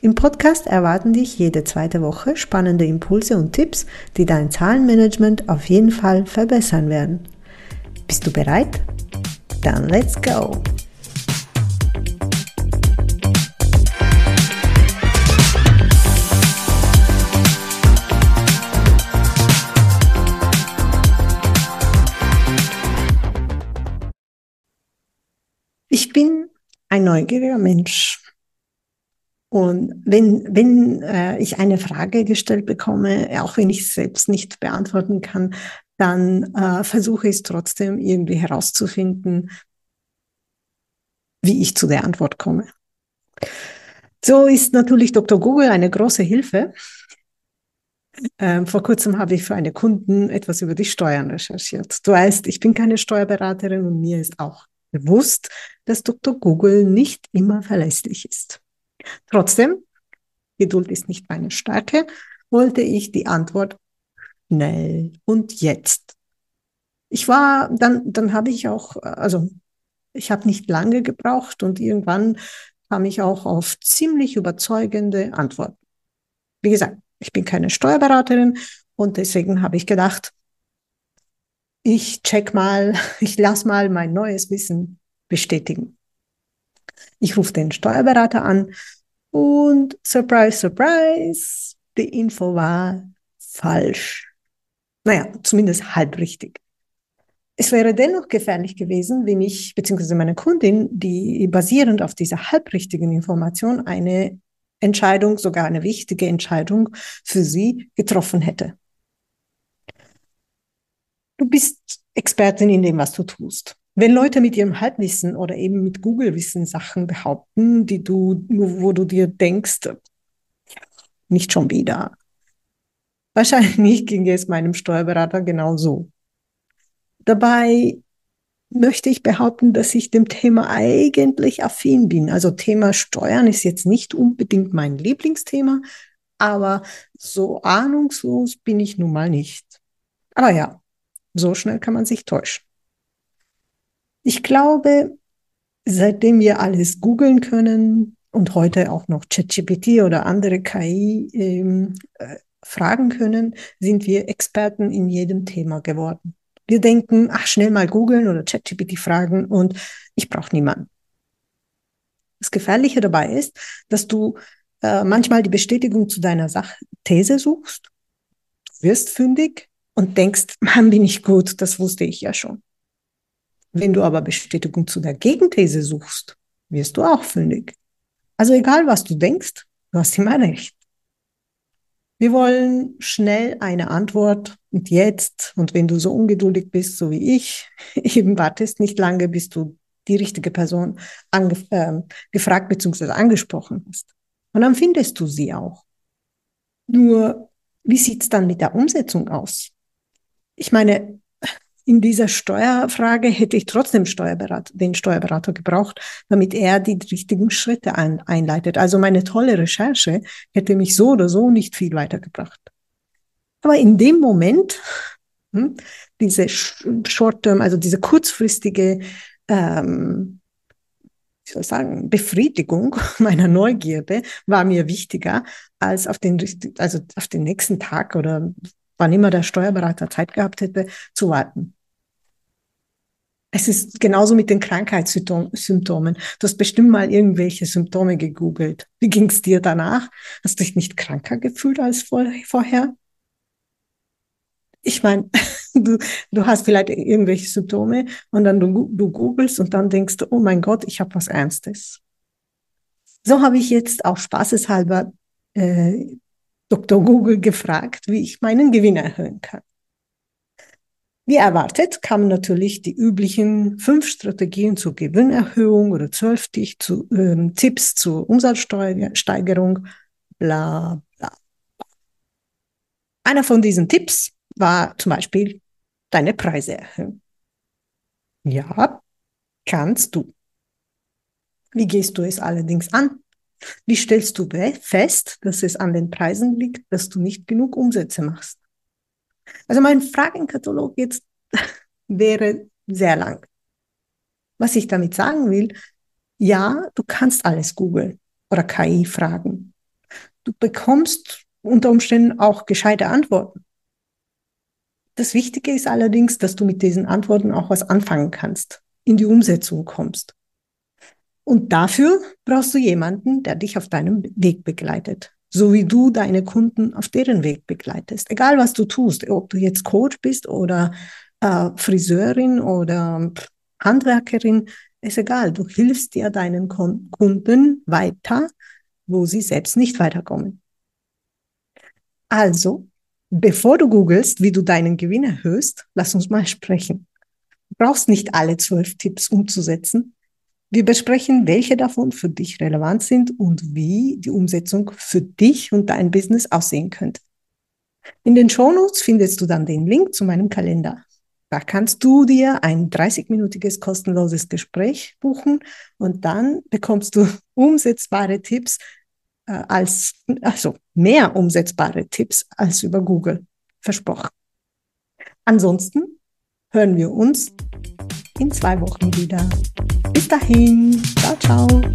Im Podcast erwarten dich jede zweite Woche spannende Impulse und Tipps, die dein Zahlenmanagement auf jeden Fall verbessern werden. Bist du bereit? Dann let's go! Ich bin ein neugieriger Mensch. Und wenn, wenn äh, ich eine Frage gestellt bekomme, auch wenn ich es selbst nicht beantworten kann, dann äh, versuche ich es trotzdem irgendwie herauszufinden, wie ich zu der Antwort komme. So ist natürlich Dr. Google eine große Hilfe. Ähm, vor kurzem habe ich für eine Kunden etwas über die Steuern recherchiert. Du weißt, ich bin keine Steuerberaterin und mir ist auch bewusst, dass Dr. Google nicht immer verlässlich ist. Trotzdem, Geduld ist nicht meine Stärke, wollte ich die Antwort schnell und jetzt. Ich war, dann, dann habe ich auch, also ich habe nicht lange gebraucht und irgendwann kam ich auch auf ziemlich überzeugende Antworten. Wie gesagt, ich bin keine Steuerberaterin und deswegen habe ich gedacht, ich check mal, ich lass mal mein neues Wissen bestätigen. Ich rufe den Steuerberater an und surprise, surprise, die Info war falsch. Naja, zumindest halb richtig. Es wäre dennoch gefährlich gewesen, wenn ich bzw. meine Kundin, die basierend auf dieser halbrichtigen Information eine Entscheidung, sogar eine wichtige Entscheidung für sie getroffen hätte. Du bist Expertin in dem, was du tust. Wenn Leute mit ihrem Halbwissen oder eben mit Google-Wissen Sachen behaupten, die du, wo du dir denkst, nicht schon wieder. Wahrscheinlich ging es meinem Steuerberater genauso. Dabei möchte ich behaupten, dass ich dem Thema eigentlich affin bin. Also Thema Steuern ist jetzt nicht unbedingt mein Lieblingsthema, aber so ahnungslos bin ich nun mal nicht. Aber ja, so schnell kann man sich täuschen. Ich glaube, seitdem wir alles googeln können und heute auch noch ChatGPT oder andere KI ähm, äh, fragen können, sind wir Experten in jedem Thema geworden. Wir denken, ach, schnell mal googeln oder ChatGPT fragen und ich brauche niemanden. Das Gefährliche dabei ist, dass du äh, manchmal die Bestätigung zu deiner Sach These suchst, wirst fündig und denkst, Mann, bin ich gut, das wusste ich ja schon. Wenn du aber Bestätigung zu der Gegenthese suchst, wirst du auch fündig. Also egal, was du denkst, du hast immer recht. Wir wollen schnell eine Antwort und jetzt. Und wenn du so ungeduldig bist, so wie ich, eben wartest nicht lange, bis du die richtige Person äh, gefragt bzw. angesprochen hast. Und dann findest du sie auch. Nur, wie sieht's dann mit der Umsetzung aus? Ich meine, in dieser Steuerfrage hätte ich trotzdem Steuerberater, den Steuerberater gebraucht, damit er die richtigen Schritte ein, einleitet. Also meine tolle Recherche hätte mich so oder so nicht viel weitergebracht. Aber in dem Moment, hm, diese Short-Term, also diese kurzfristige, ähm, ich soll sagen, Befriedigung meiner Neugierde war mir wichtiger als auf den, also auf den nächsten Tag oder wann immer der Steuerberater Zeit gehabt hätte, zu warten. Es ist genauso mit den Krankheitssymptomen. Du hast bestimmt mal irgendwelche Symptome gegoogelt. Wie ging es dir danach? Hast du dich nicht kranker gefühlt als vorher? Ich meine, du, du hast vielleicht irgendwelche Symptome und dann du, du googelst und dann denkst du, oh mein Gott, ich habe was Ernstes. So habe ich jetzt auch spaßeshalber äh, Dr. Google gefragt, wie ich meinen Gewinn erhöhen kann. Wie erwartet kamen natürlich die üblichen fünf Strategien zur Gewinnerhöhung oder zwölf zu, äh, Tipps zur Umsatzsteigerung, bla bla. Einer von diesen Tipps war zum Beispiel deine Preise erhöhen. Ja, kannst du. Wie gehst du es allerdings an? Wie stellst du fest, dass es an den Preisen liegt, dass du nicht genug Umsätze machst? Also mein Fragenkatalog jetzt wäre sehr lang. Was ich damit sagen will, ja, du kannst alles googeln oder KI fragen. Du bekommst unter Umständen auch gescheite Antworten. Das Wichtige ist allerdings, dass du mit diesen Antworten auch was anfangen kannst, in die Umsetzung kommst. Und dafür brauchst du jemanden, der dich auf deinem Weg begleitet, so wie du deine Kunden auf deren Weg begleitest. Egal was du tust, ob du jetzt Coach bist oder äh, Friseurin oder Handwerkerin, ist egal. Du hilfst dir deinen Kunden weiter, wo sie selbst nicht weiterkommen. Also, bevor du googelst, wie du deinen Gewinn erhöhst, lass uns mal sprechen. Du brauchst nicht alle zwölf Tipps umzusetzen. Wir besprechen, welche davon für dich relevant sind und wie die Umsetzung für dich und dein Business aussehen könnte. In den Shownotes findest du dann den Link zu meinem Kalender. Da kannst du dir ein 30-minütiges kostenloses Gespräch buchen und dann bekommst du umsetzbare Tipps äh, als, also mehr umsetzbare Tipps als über Google. Versprochen. Ansonsten hören wir uns in zwei Wochen wieder. Dahin. Ciao, ciao.